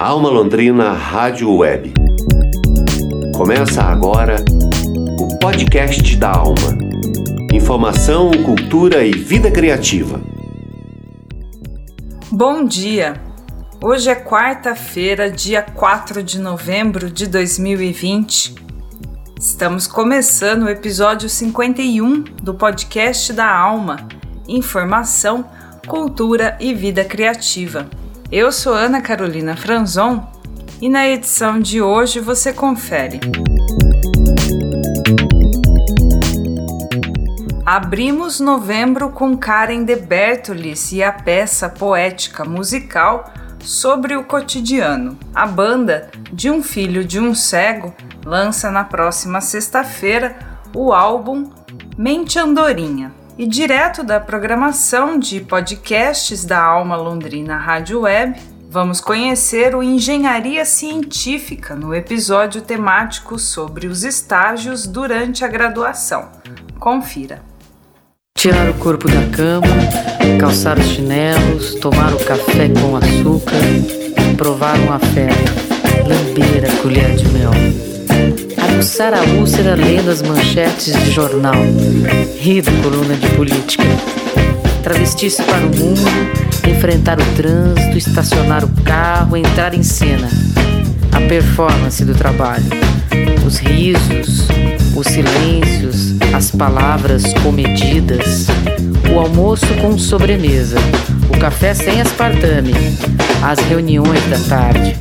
Alma Londrina Rádio Web. Começa agora o podcast da Alma. Informação, cultura e vida criativa. Bom dia! Hoje é quarta-feira, dia 4 de novembro de 2020. Estamos começando o episódio 51 do podcast da Alma. Informação, cultura e vida criativa. Eu sou Ana Carolina Franzon e na edição de hoje você confere. Abrimos novembro com Karen de Bertolis e a peça poética musical sobre o cotidiano. A banda de um filho de um cego lança na próxima sexta-feira o álbum Mente Andorinha. E direto da programação de podcasts da Alma Londrina Rádio Web, vamos conhecer o Engenharia Científica no episódio temático sobre os estágios durante a graduação. Confira. Tirar o corpo da cama, calçar os chinelos, tomar o café com açúcar, provar um afeto, lamber a colher de mel aguçar a úlcera lendo as manchetes de jornal, rir da coluna de política, travestir-se para o mundo, enfrentar o trânsito, estacionar o carro, entrar em cena, a performance do trabalho, os risos, os silêncios, as palavras comedidas, o almoço com sobremesa, o café sem aspartame, as reuniões da tarde,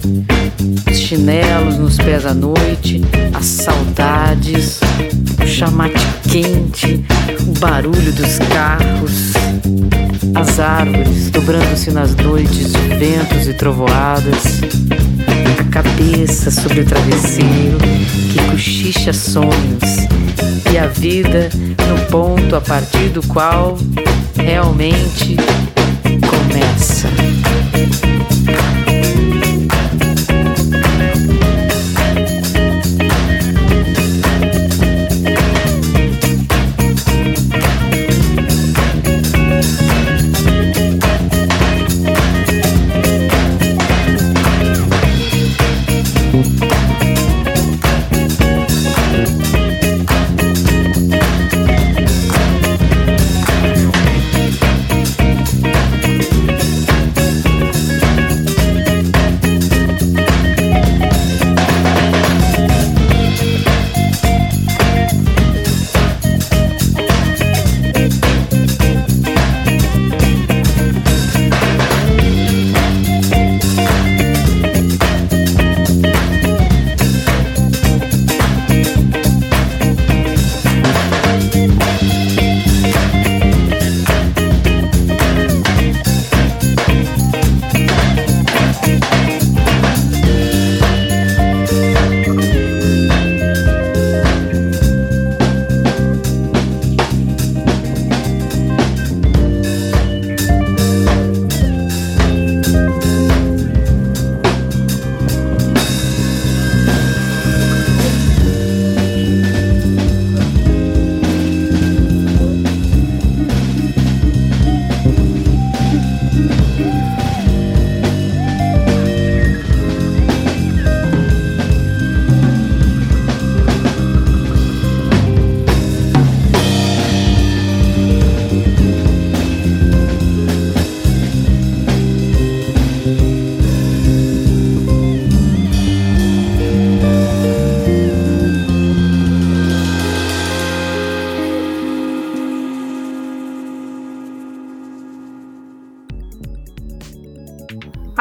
chinelos nos pés à noite, as saudades, o chamate quente, o barulho dos carros, as árvores dobrando-se nas noites de ventos e trovoadas, a cabeça sobre o travesseiro que cochicha sonhos e a vida no ponto a partir do qual realmente começa.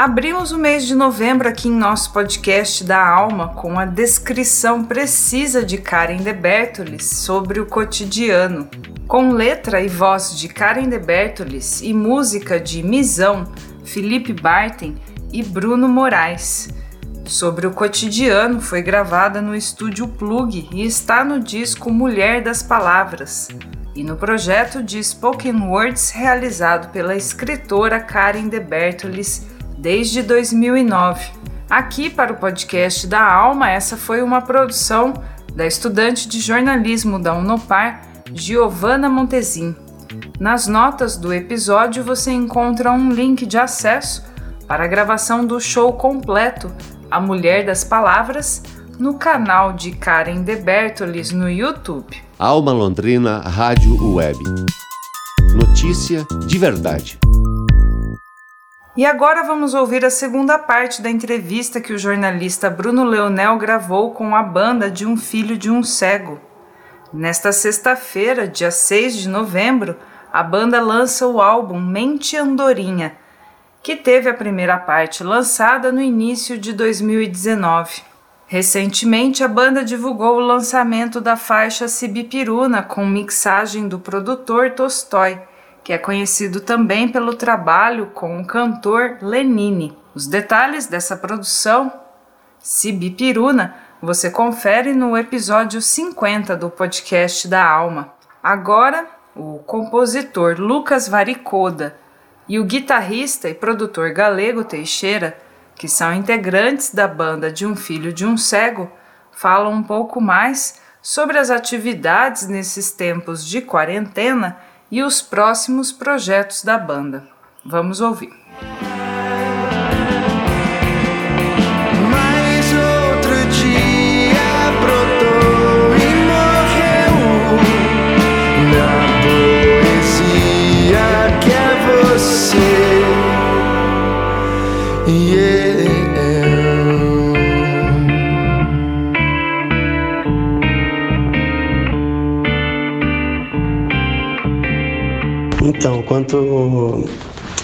Abrimos o mês de novembro aqui em nosso podcast da Alma com a descrição precisa de Karen de Bertolis sobre o cotidiano, com letra e voz de Karen de Bertolis e música de Misão, Felipe Barten e Bruno Moraes. Sobre o cotidiano foi gravada no estúdio Plug e está no disco Mulher das Palavras e no projeto de Spoken Words realizado pela escritora Karen de Bertolis desde 2009. Aqui para o podcast da Alma, essa foi uma produção da estudante de jornalismo da Unopar, Giovanna Montezin. Nas notas do episódio você encontra um link de acesso para a gravação do show completo A Mulher das Palavras no canal de Karen De Bertolis no YouTube. Alma Londrina Rádio Web. Notícia de verdade. E agora vamos ouvir a segunda parte da entrevista que o jornalista Bruno Leonel gravou com a banda de um filho de um cego. Nesta sexta-feira, dia 6 de novembro, a banda lança o álbum Mente Andorinha, que teve a primeira parte lançada no início de 2019. Recentemente, a banda divulgou o lançamento da faixa Sibipiruna com mixagem do produtor Tolstói, que é conhecido também pelo trabalho com o cantor Lenine. Os detalhes dessa produção, Sibipiruna, você confere no episódio 50 do podcast da Alma. Agora, o compositor Lucas Varicoda e o guitarrista e produtor galego Teixeira que são integrantes da banda de um filho de um cego, falam um pouco mais sobre as atividades nesses tempos de quarentena e os próximos projetos da banda. Vamos ouvir.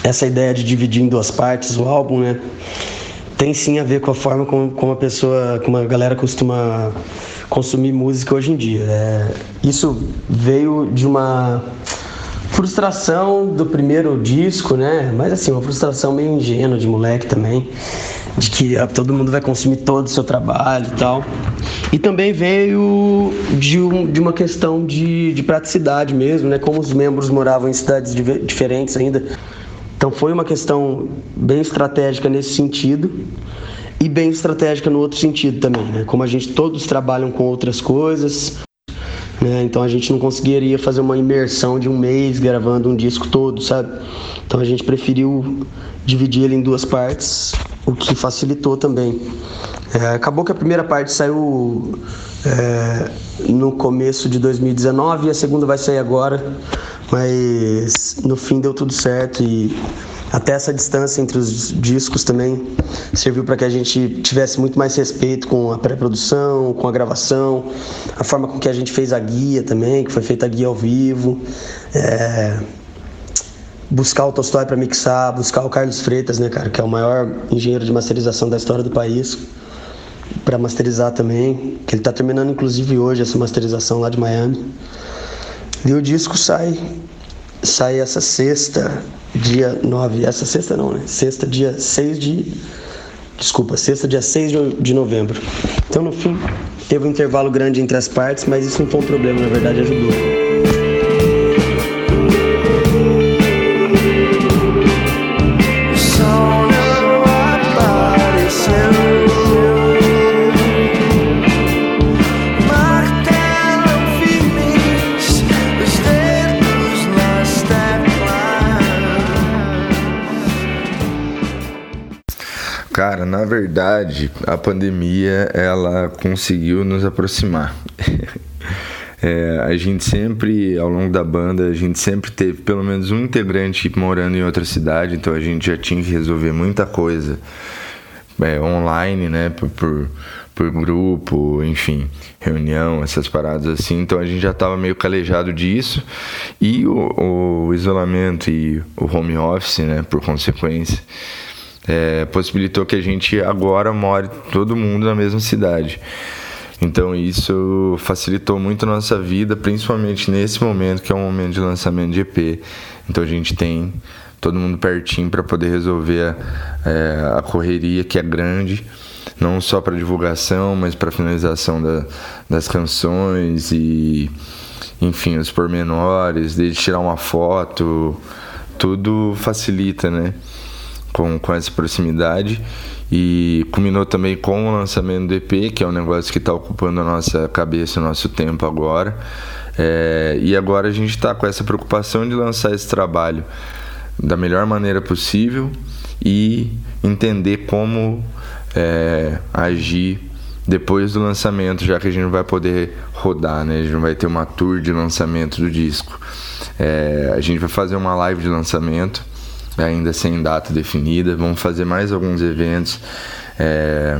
Essa ideia de dividir em duas partes o álbum, né? Tem sim a ver com a forma como, como a pessoa, como a galera costuma consumir música hoje em dia. É, isso veio de uma frustração do primeiro disco, né? Mas assim, uma frustração meio ingênua de moleque também, de que ah, todo mundo vai consumir todo o seu trabalho e tal. E também veio de, um, de uma questão de, de praticidade mesmo, né? Como os membros moravam em cidades diferentes ainda. Então foi uma questão bem estratégica nesse sentido e bem estratégica no outro sentido também, né? Como a gente todos trabalham com outras coisas, né? Então a gente não conseguiria fazer uma imersão de um mês gravando um disco todo, sabe? Então a gente preferiu dividir ele em duas partes, o que facilitou também. É, acabou que a primeira parte saiu é, no começo de 2019 e a segunda vai sair agora, mas no fim deu tudo certo e até essa distância entre os discos também serviu para que a gente tivesse muito mais respeito com a pré-produção, com a gravação, a forma com que a gente fez a guia também, que foi feita a guia ao vivo. É... Buscar o Tolstói para mixar, buscar o Carlos Freitas, né, cara, que é o maior engenheiro de masterização da história do país, para masterizar também, que ele está terminando inclusive hoje essa masterização lá de Miami. E o disco sai sai essa sexta, dia 9. Essa sexta não, né? Sexta, dia 6 de. Desculpa, sexta, dia 6 de novembro. Então, no fim, teve um intervalo grande entre as partes, mas isso não foi um problema, na verdade, ajudou. Verdade, a pandemia ela conseguiu nos aproximar. é, a gente sempre, ao longo da banda, a gente sempre teve pelo menos um integrante morando em outra cidade, então a gente já tinha que resolver muita coisa é, online, né? Por, por, por, grupo, enfim, reunião, essas paradas assim. Então a gente já estava meio calejado disso e o, o isolamento e o home office, né? Por consequência é, possibilitou que a gente agora more todo mundo na mesma cidade. Então isso facilitou muito a nossa vida, principalmente nesse momento que é um momento de lançamento de EP. Então a gente tem todo mundo pertinho para poder resolver a, é, a, correria que é grande, não só para divulgação, mas para finalização da, das canções e enfim os pormenores, de tirar uma foto, tudo facilita, né? Com, com essa proximidade e culminou também com o lançamento do EP, que é um negócio que está ocupando a nossa cabeça, o nosso tempo agora. É, e agora a gente está com essa preocupação de lançar esse trabalho da melhor maneira possível e entender como é, agir depois do lançamento, já que a gente não vai poder rodar, né? A gente não vai ter uma tour de lançamento do disco. É, a gente vai fazer uma live de lançamento, ainda sem data definida. Vamos fazer mais alguns eventos é,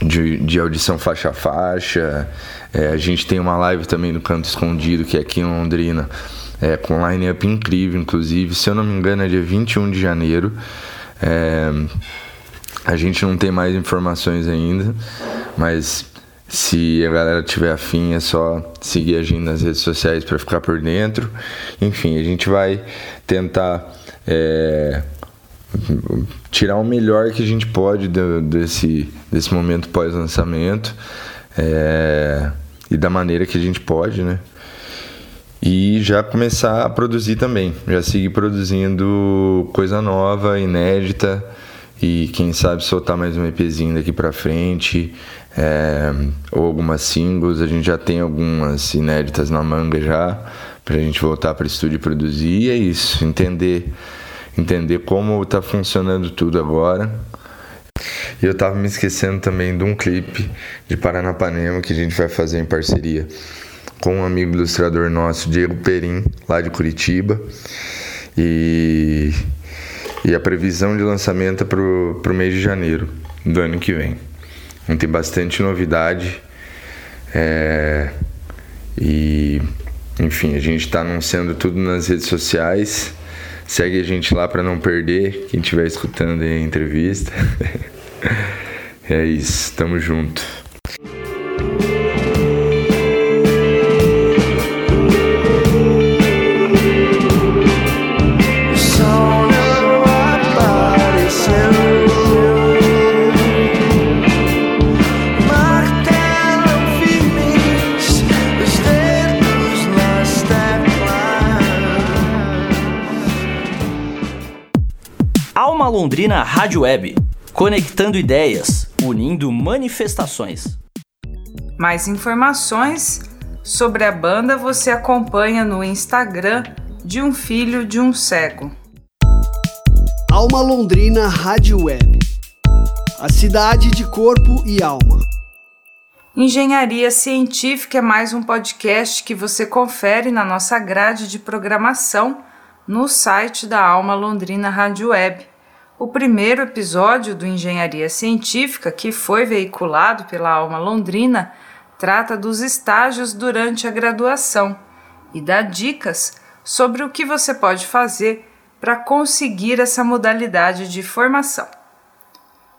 de, de, audição faixa a faixa. É, a gente tem uma live também no Canto Escondido, que é aqui em Londrina, é, com line-up incrível, inclusive. Se eu não me engano, é dia 21 de janeiro. É, a gente não tem mais informações ainda, mas se a galera tiver afim, é só seguir a gente nas redes sociais para ficar por dentro. Enfim, a gente vai tentar é, tirar o melhor que a gente pode desse, desse momento pós-lançamento é, e da maneira que a gente pode, né? E já começar a produzir também, já seguir produzindo coisa nova, inédita e quem sabe soltar mais um EPzinho daqui para frente é, ou algumas singles. A gente já tem algumas inéditas na manga já para a gente voltar para o estúdio e produzir. E é isso, entender, entender como está funcionando tudo agora. E eu tava me esquecendo também de um clipe de Paranapanema que a gente vai fazer em parceria com um amigo ilustrador nosso, Diego Perim, lá de Curitiba. E e a previsão de lançamento é para o mês de janeiro do ano que vem. Então, tem bastante novidade. É, e, enfim, a gente está anunciando tudo nas redes sociais. Segue a gente lá para não perder. Quem estiver escutando a entrevista. é isso, tamo junto. Londrina Rádio Web, conectando ideias, unindo manifestações. Mais informações sobre a banda você acompanha no Instagram de um filho de um cego. Alma Londrina Rádio Web. A cidade de corpo e alma. Engenharia Científica é mais um podcast que você confere na nossa grade de programação no site da Alma Londrina Rádio Web o primeiro episódio do Engenharia Científica, que foi veiculado pela Alma Londrina, trata dos estágios durante a graduação e dá dicas sobre o que você pode fazer para conseguir essa modalidade de formação.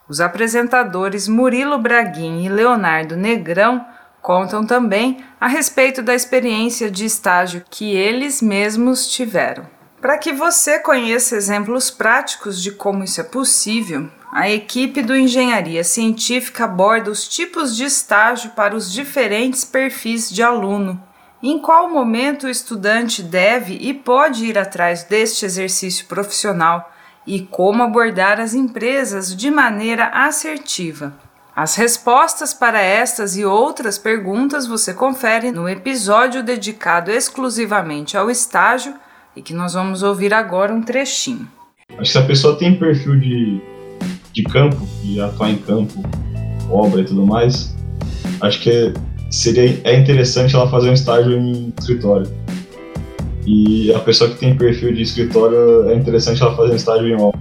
Os apresentadores Murilo Braguin e Leonardo Negrão contam também a respeito da experiência de estágio que eles mesmos tiveram. Para que você conheça exemplos práticos de como isso é possível, a equipe do Engenharia Científica aborda os tipos de estágio para os diferentes perfis de aluno. Em qual momento o estudante deve e pode ir atrás deste exercício profissional e como abordar as empresas de maneira assertiva. As respostas para estas e outras perguntas você confere no episódio dedicado exclusivamente ao estágio e que nós vamos ouvir agora um trechinho. Acho que se a pessoa tem perfil de, de campo, de atuar em campo, obra e tudo mais, acho que seria é interessante ela fazer um estágio em escritório. E a pessoa que tem perfil de escritório é interessante ela fazer um estágio em obra.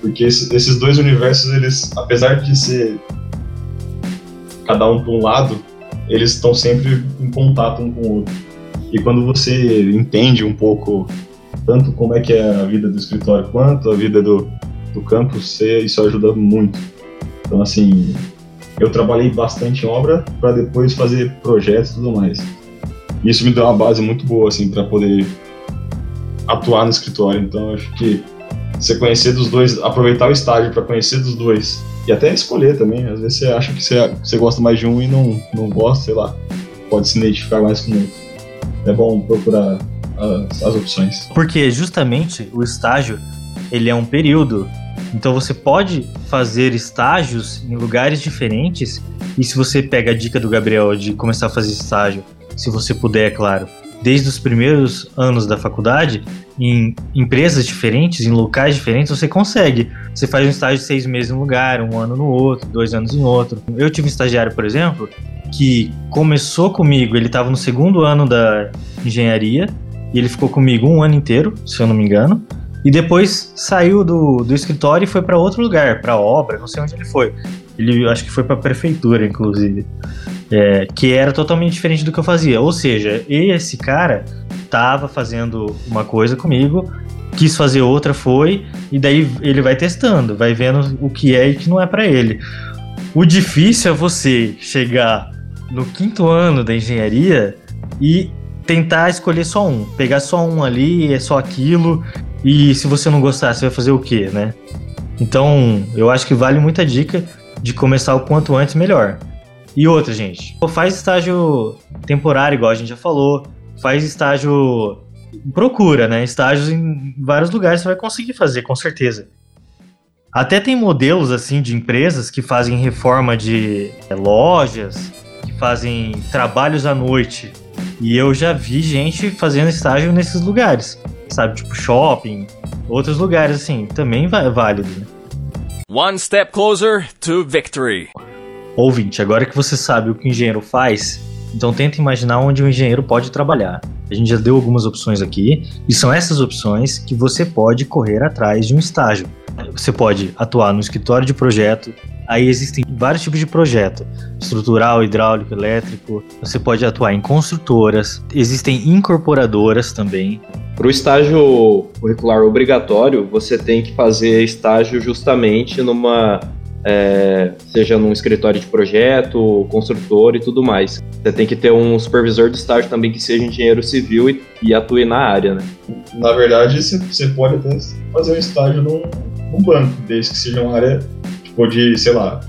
Porque esse, esses dois universos, eles, apesar de ser cada um para um lado, eles estão sempre em contato um com o outro. E quando você entende um pouco tanto como é que é a vida do escritório quanto a vida do, do você, isso ajuda muito. Então, assim, eu trabalhei bastante em obra para depois fazer projetos e tudo mais. Isso me deu uma base muito boa, assim, para poder atuar no escritório. Então, acho que você conhecer dos dois, aproveitar o estágio para conhecer dos dois e até escolher também. Às vezes você acha que você, você gosta mais de um e não, não gosta, sei lá, pode se identificar mais com outro é bom procurar as, as opções. Porque justamente o estágio ele é um período então você pode fazer estágios em lugares diferentes. E se você pega a dica do Gabriel de começar a fazer estágio, se você puder, é claro, desde os primeiros anos da faculdade, em empresas diferentes, em locais diferentes, você consegue. Você faz um estágio seis meses em um lugar, um ano no outro, dois anos em outro. Eu tive um estagiário, por exemplo, que começou comigo, ele estava no segundo ano da engenharia, e ele ficou comigo um ano inteiro, se eu não me engano. E depois saiu do, do escritório e foi para outro lugar, para obra, não sei onde ele foi. Ele acho que foi para a prefeitura, inclusive. É, que era totalmente diferente do que eu fazia. Ou seja, esse cara tava fazendo uma coisa comigo, quis fazer outra, foi, e daí ele vai testando, vai vendo o que é e o que não é para ele. O difícil é você chegar no quinto ano da engenharia e tentar escolher só um, pegar só um ali, é só aquilo, e se você não gostar, você vai fazer o quê, né? Então, eu acho que vale muita dica de começar o quanto antes melhor. E outra, gente, faz estágio temporário, igual a gente já falou, faz estágio. Procura, né? Estágios em vários lugares você vai conseguir fazer, com certeza. Até tem modelos assim de empresas que fazem reforma de é, lojas, que fazem trabalhos à noite. E eu já vi gente fazendo estágio nesses lugares, sabe? Tipo shopping, outros lugares assim, também é válido. Né? One step closer to victory. Ouvinte, agora que você sabe o que o engenheiro faz, então tenta imaginar onde o engenheiro pode trabalhar. A gente já deu algumas opções aqui, e são essas opções que você pode correr atrás de um estágio. Você pode atuar no escritório de projeto, aí existem vários tipos de projeto: estrutural, hidráulico, elétrico. Você pode atuar em construtoras, existem incorporadoras também. Para o estágio curricular obrigatório, você tem que fazer estágio justamente numa é, seja num escritório de projeto, construtor e tudo mais. Você tem que ter um supervisor de estágio também que seja engenheiro civil e, e atue na área, né? Na verdade, você pode até fazer um estágio num, num banco, desde que seja uma área tipo de, sei lá,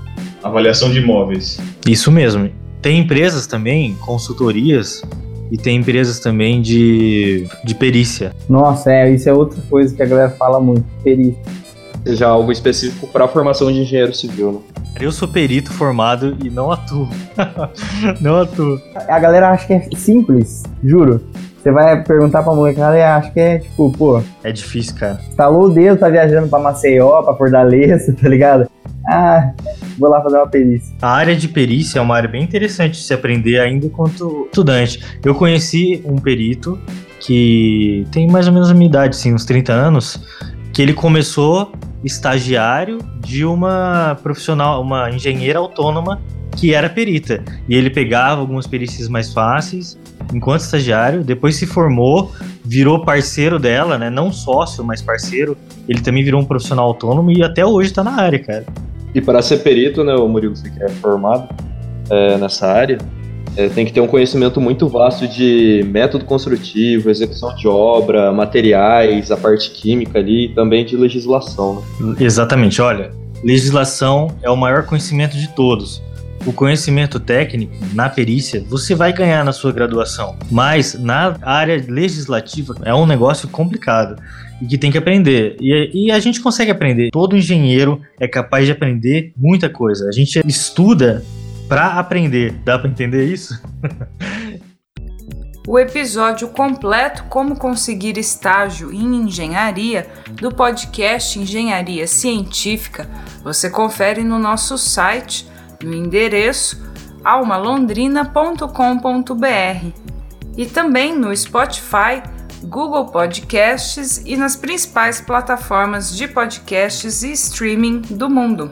avaliação de imóveis. Isso mesmo. Tem empresas também, consultorias, e tem empresas também de, de perícia. Nossa, é, isso é outra coisa que a galera fala muito, perícia seja algo específico para a formação de engenheiro civil. Né? Eu sou perito formado e não atuo. não atuo. A galera acha que é simples, juro. Você vai perguntar pra molecada e acha que é tipo, pô. É difícil, cara. Talou o dedo, tá viajando pra Maceió, pra Fortaleza, tá ligado? Ah, vou lá fazer uma perícia. A área de perícia é uma área bem interessante de se aprender ainda enquanto estudante. Eu conheci um perito que tem mais ou menos a minha idade, assim, uns 30 anos, que ele começou estagiário de uma profissional, uma engenheira autônoma que era perita. E ele pegava algumas perícias mais fáceis enquanto estagiário, depois se formou, virou parceiro dela, né? Não sócio, mas parceiro. Ele também virou um profissional autônomo e até hoje está na área, cara. E para ser perito, né, o Murilo, você que é formado é, nessa área, é, tem que ter um conhecimento muito vasto de método construtivo, execução de obra, materiais, a parte química ali e também de legislação. Né? Exatamente, olha, legislação é o maior conhecimento de todos. O conhecimento técnico na perícia você vai ganhar na sua graduação, mas na área legislativa é um negócio complicado e que tem que aprender. E, e, a gente consegue aprender. Todo engenheiro é capaz de aprender muita coisa. A gente estuda para aprender. Dá para entender isso? o episódio completo Como Conseguir Estágio em Engenharia do podcast Engenharia Científica você confere no nosso site no endereço almalondrina.com.br e também no Spotify, Google Podcasts e nas principais plataformas de podcasts e streaming do mundo.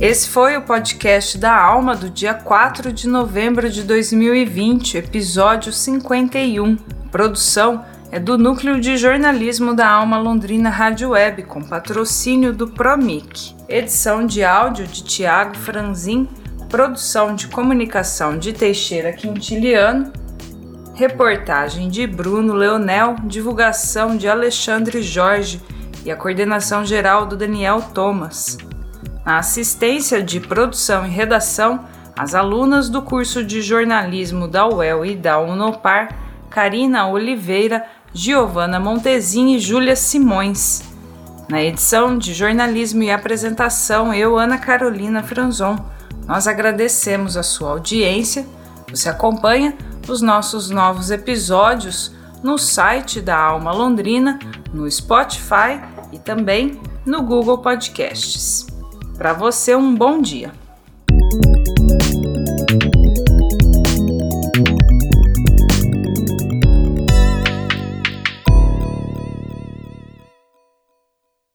Esse foi o podcast da Alma do dia 4 de novembro de 2020, episódio 51. Produção é do Núcleo de Jornalismo da Alma Londrina Rádio Web, com patrocínio do Promic. Edição de áudio de Tiago Franzin, produção de comunicação de Teixeira Quintiliano, reportagem de Bruno Leonel, divulgação de Alexandre Jorge e a coordenação geral do Daniel Thomas. Na assistência de produção e redação, as alunas do curso de jornalismo da UEL e da Unopar, Karina Oliveira, Giovana Montezin e Júlia Simões. Na edição de jornalismo e apresentação, eu, Ana Carolina Franzon. Nós agradecemos a sua audiência. Você acompanha os nossos novos episódios no site da Alma Londrina, no Spotify e também no Google Podcasts. Para você, um bom dia!